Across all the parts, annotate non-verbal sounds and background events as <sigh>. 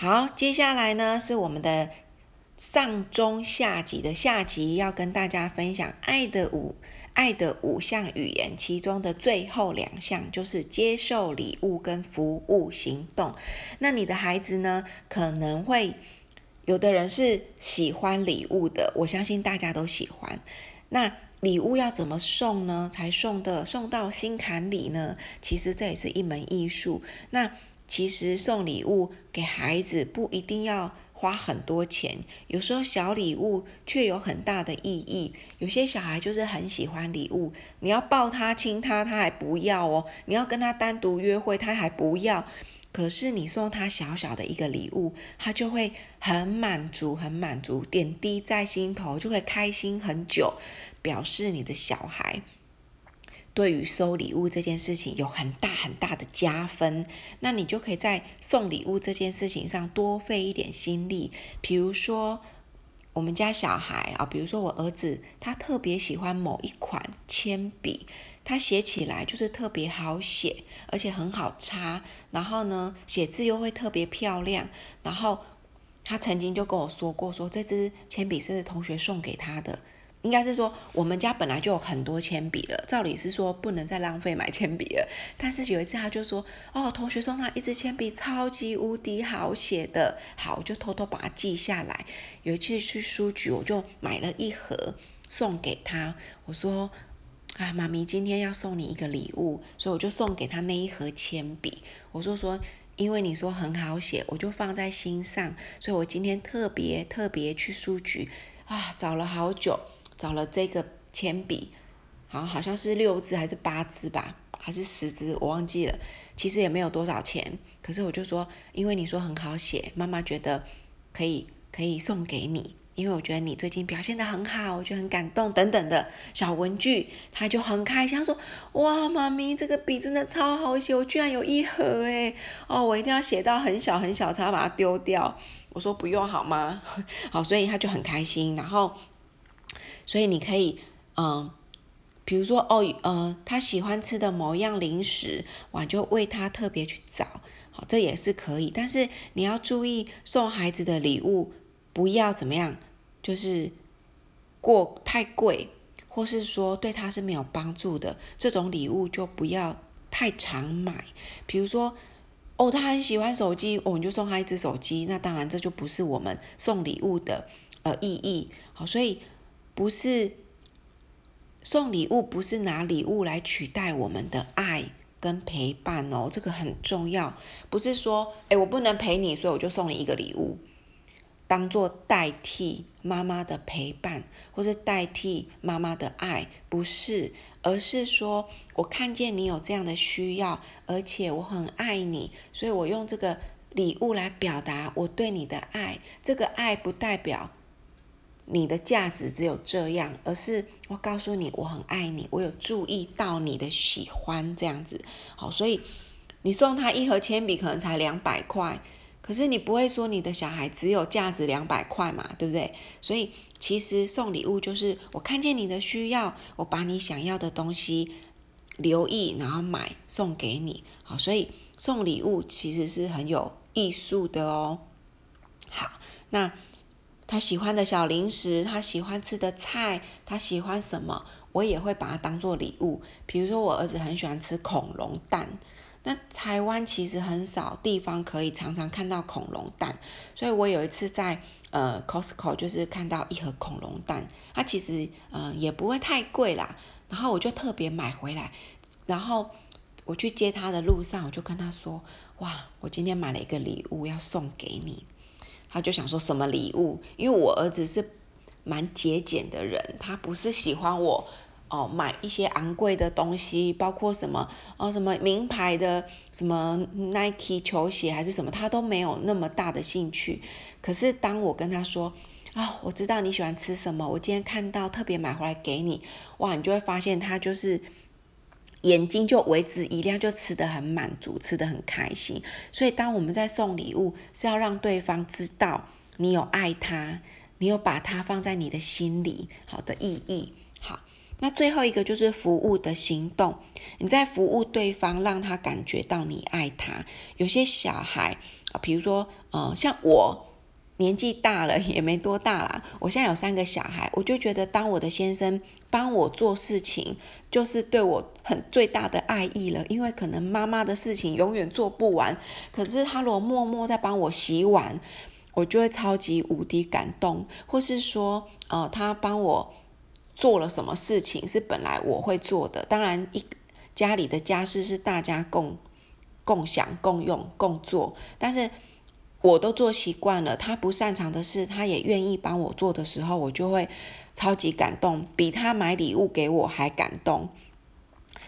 好，接下来呢是我们的上中下集的下集，要跟大家分享爱的五爱的五项语言，其中的最后两项就是接受礼物跟服务行动。那你的孩子呢，可能会有的人是喜欢礼物的，我相信大家都喜欢。那礼物要怎么送呢？才送的送到心坎里呢？其实这也是一门艺术。那其实送礼物给孩子不一定要花很多钱，有时候小礼物却有很大的意义。有些小孩就是很喜欢礼物，你要抱他亲他，他还不要哦；你要跟他单独约会，他还不要。可是你送他小小的一个礼物，他就会很满足，很满足，点滴在心头，就会开心很久，表示你的小孩。对于收礼物这件事情有很大很大的加分，那你就可以在送礼物这件事情上多费一点心力。比如说，我们家小孩啊，比如说我儿子，他特别喜欢某一款铅笔，他写起来就是特别好写，而且很好擦，然后呢，写字又会特别漂亮。然后他曾经就跟我说过，说这支铅笔是同学送给他的。应该是说，我们家本来就有很多铅笔了，照理是说不能再浪费买铅笔了。但是有一次他就说：“哦，同学送他一支铅笔，超级无敌好写的。”好，我就偷偷把它记下来。有一次去书局，我就买了一盒送给他。我说：“啊，妈咪今天要送你一个礼物，所以我就送给他那一盒铅笔。”我说说，因为你说很好写，我就放在心上，所以我今天特别特别去书局啊，找了好久。找了这个铅笔，好，好像是六支还是八支吧，还是十支，我忘记了。其实也没有多少钱，可是我就说，因为你说很好写，妈妈觉得可以可以送给你，因为我觉得你最近表现得很好，我就很感动等等的小文具，他就很开心，他说：哇，妈咪这个笔真的超好写，我居然有一盒诶，哦，我一定要写到很小很小才要把它丢掉。我说不用好吗？<laughs> 好，所以他就很开心，然后。所以你可以，嗯，比如说哦，呃，他喜欢吃的某样零食，我就为他特别去找，好，这也是可以。但是你要注意，送孩子的礼物不要怎么样，就是过太贵，或是说对他是没有帮助的这种礼物，就不要太常买。比如说，哦，他很喜欢手机，我们就送他一只手机，那当然这就不是我们送礼物的呃意义。好，所以。不是送礼物，不是拿礼物来取代我们的爱跟陪伴哦，这个很重要。不是说，哎，我不能陪你，所以我就送你一个礼物，当做代替妈妈的陪伴，或是代替妈妈的爱，不是，而是说我看见你有这样的需要，而且我很爱你，所以我用这个礼物来表达我对你的爱。这个爱不代表。你的价值只有这样，而是我告诉你，我很爱你，我有注意到你的喜欢这样子。好，所以你送他一盒铅笔可能才两百块，可是你不会说你的小孩只有价值两百块嘛，对不对？所以其实送礼物就是我看见你的需要，我把你想要的东西留意，然后买送给你。好，所以送礼物其实是很有艺术的哦。好，那。他喜欢的小零食，他喜欢吃的菜，他喜欢什么，我也会把它当做礼物。比如说，我儿子很喜欢吃恐龙蛋，那台湾其实很少地方可以常常看到恐龙蛋，所以我有一次在呃 Costco 就是看到一盒恐龙蛋，它其实呃也不会太贵啦，然后我就特别买回来，然后我去接他的路上，我就跟他说：哇，我今天买了一个礼物要送给你。他就想说什么礼物？因为我儿子是蛮节俭的人，他不是喜欢我哦买一些昂贵的东西，包括什么哦什么名牌的什么 Nike 球鞋还是什么，他都没有那么大的兴趣。可是当我跟他说啊、我知道你喜欢吃什么，我今天看到特别买回来给你，哇，你就会发现他就是。眼睛就为之一亮，就吃得很满足，吃得很开心。所以，当我们在送礼物，是要让对方知道你有爱他，你有把他放在你的心里，好的意义。好，那最后一个就是服务的行动。你在服务对方，让他感觉到你爱他。有些小孩，啊，比如说，呃，像我年纪大了 <laughs> 也没多大啦，我现在有三个小孩，我就觉得当我的先生帮我做事情，就是对我很最大的爱意了。因为可能妈妈的事情永远做不完，可是他如果默默在帮我洗碗，我就会超级无敌感动。或是说，呃，他帮我做了什么事情是本来我会做的，当然一家里的家事是大家共。共享、共用、共做，但是我都做习惯了。他不擅长的事，他也愿意帮我做的时候，我就会超级感动，比他买礼物给我还感动，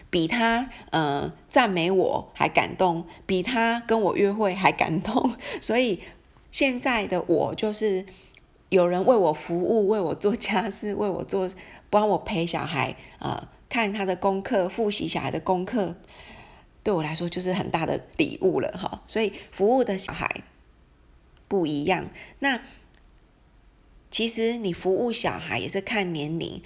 比他呃赞美我还感动，比他跟我约会还感动。<laughs> 所以现在的我就是有人为我服务，为我做家事，为我做，帮我陪小孩啊、呃，看他的功课，复习小孩的功课。对我来说就是很大的礼物了哈，所以服务的小孩不一样。那其实你服务小孩也是看年龄，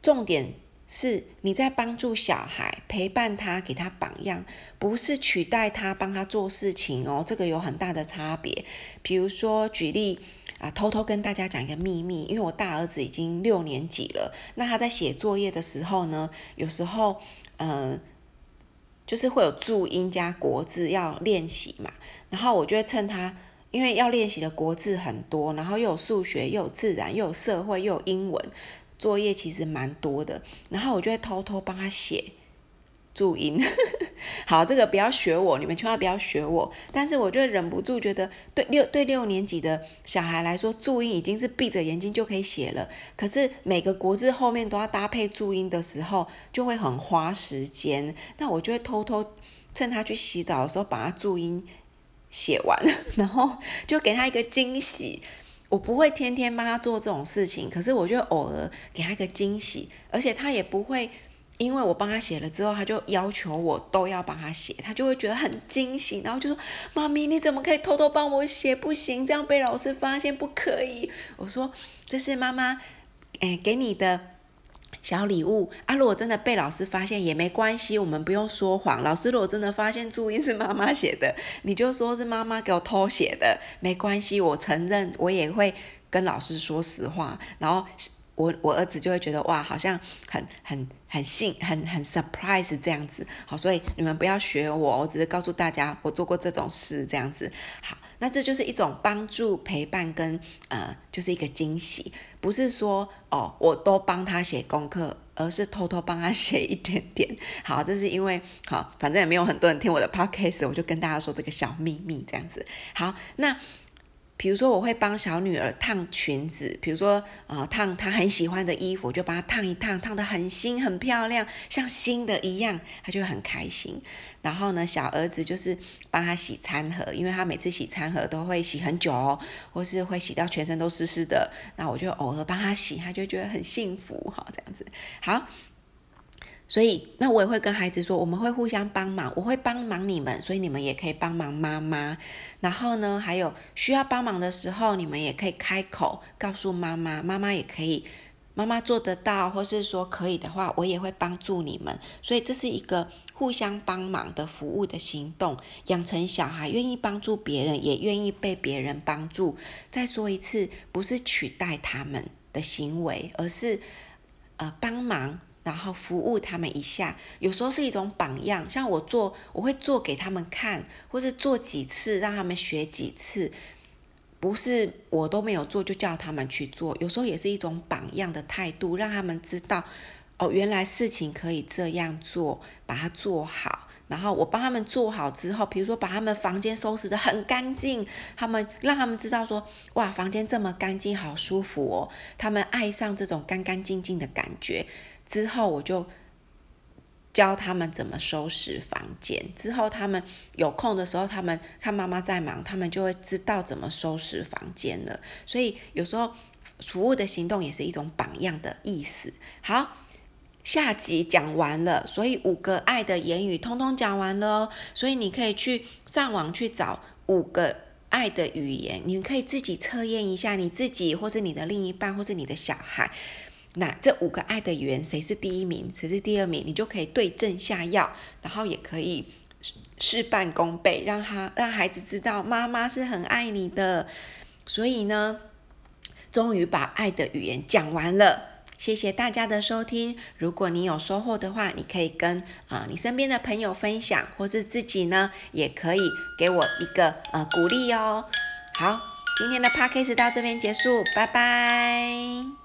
重点是你在帮助小孩，陪伴他，给他榜样，不是取代他帮他做事情哦，这个有很大的差别。比如说举例啊，偷偷跟大家讲一个秘密，因为我大儿子已经六年级了，那他在写作业的时候呢，有时候嗯。呃就是会有注音加国字要练习嘛，然后我就会趁他，因为要练习的国字很多，然后又有数学，又有自然，又有社会，又有英文，作业其实蛮多的，然后我就会偷偷帮他写。注音，<laughs> 好，这个不要学我，你们千万不要学我。但是我就忍不住觉得，对六对六年级的小孩来说，注音已经是闭着眼睛就可以写了。可是每个国字后面都要搭配注音的时候，就会很花时间。那我就会偷偷趁他去洗澡的时候，把他注音写完，<laughs> 然后就给他一个惊喜。我不会天天帮他做这种事情，可是我就偶尔给他一个惊喜，而且他也不会。因为我帮他写了之后，他就要求我都要帮他写，他就会觉得很惊喜，然后就说：“妈咪，你怎么可以偷偷帮我写？不行，这样被老师发现不可以。”我说：“这是妈妈，哎，给你的小礼物啊！如果真的被老师发现也没关系，我们不用说谎。老师如果真的发现注音是妈妈写的，<laughs> 你就说是妈妈给我偷写的，没关系，我承认，我也会跟老师说实话。”然后。我我儿子就会觉得哇，好像很很很幸很很 surprise 这样子，好，所以你们不要学我，我只是告诉大家我做过这种事这样子。好，那这就是一种帮助陪伴跟呃，就是一个惊喜，不是说哦，我都帮他写功课，而是偷偷帮他写一点点。好，这是因为好，反正也没有很多人听我的 podcast，我就跟大家说这个小秘密这样子。好，那。比如说，我会帮小女儿烫裙子，比如说，呃，烫她很喜欢的衣服，我就帮她烫一烫，烫得很新、很漂亮，像新的一样，她就很开心。然后呢，小儿子就是帮他洗餐盒，因为他每次洗餐盒都会洗很久哦，或是会洗到全身都湿湿的，那我就偶尔帮他洗，他就觉得很幸福，好，这样子，好。所以，那我也会跟孩子说，我们会互相帮忙，我会帮忙你们，所以你们也可以帮忙妈妈。然后呢，还有需要帮忙的时候，你们也可以开口告诉妈妈，妈妈也可以，妈妈做得到，或是说可以的话，我也会帮助你们。所以这是一个互相帮忙的服务的行动，养成小孩愿意帮助别人，也愿意被别人帮助。再说一次，不是取代他们的行为，而是呃帮忙。然后服务他们一下，有时候是一种榜样。像我做，我会做给他们看，或是做几次，让他们学几次。不是我都没有做，就叫他们去做。有时候也是一种榜样的态度，让他们知道，哦，原来事情可以这样做，把它做好。然后我帮他们做好之后，比如说把他们房间收拾得很干净，他们让他们知道说，哇，房间这么干净，好舒服哦。他们爱上这种干干净净的感觉。之后我就教他们怎么收拾房间。之后他们有空的时候，他们看妈妈在忙，他们就会知道怎么收拾房间了。所以有时候服务的行动也是一种榜样的意思。好，下集讲完了，所以五个爱的言语通通讲完了哦。所以你可以去上网去找五个爱的语言，你可以自己测验一下你自己，或是你的另一半，或是你的小孩。那这五个爱的语言，谁是第一名，谁是第二名，你就可以对症下药，然后也可以事半功倍，让他让孩子知道妈妈是很爱你的。所以呢，终于把爱的语言讲完了。谢谢大家的收听。如果你有收获的话，你可以跟啊、你身边的朋友分享，或是自己呢，也可以给我一个呃鼓励哦。好，今天的 podcast 到这边结束，拜拜。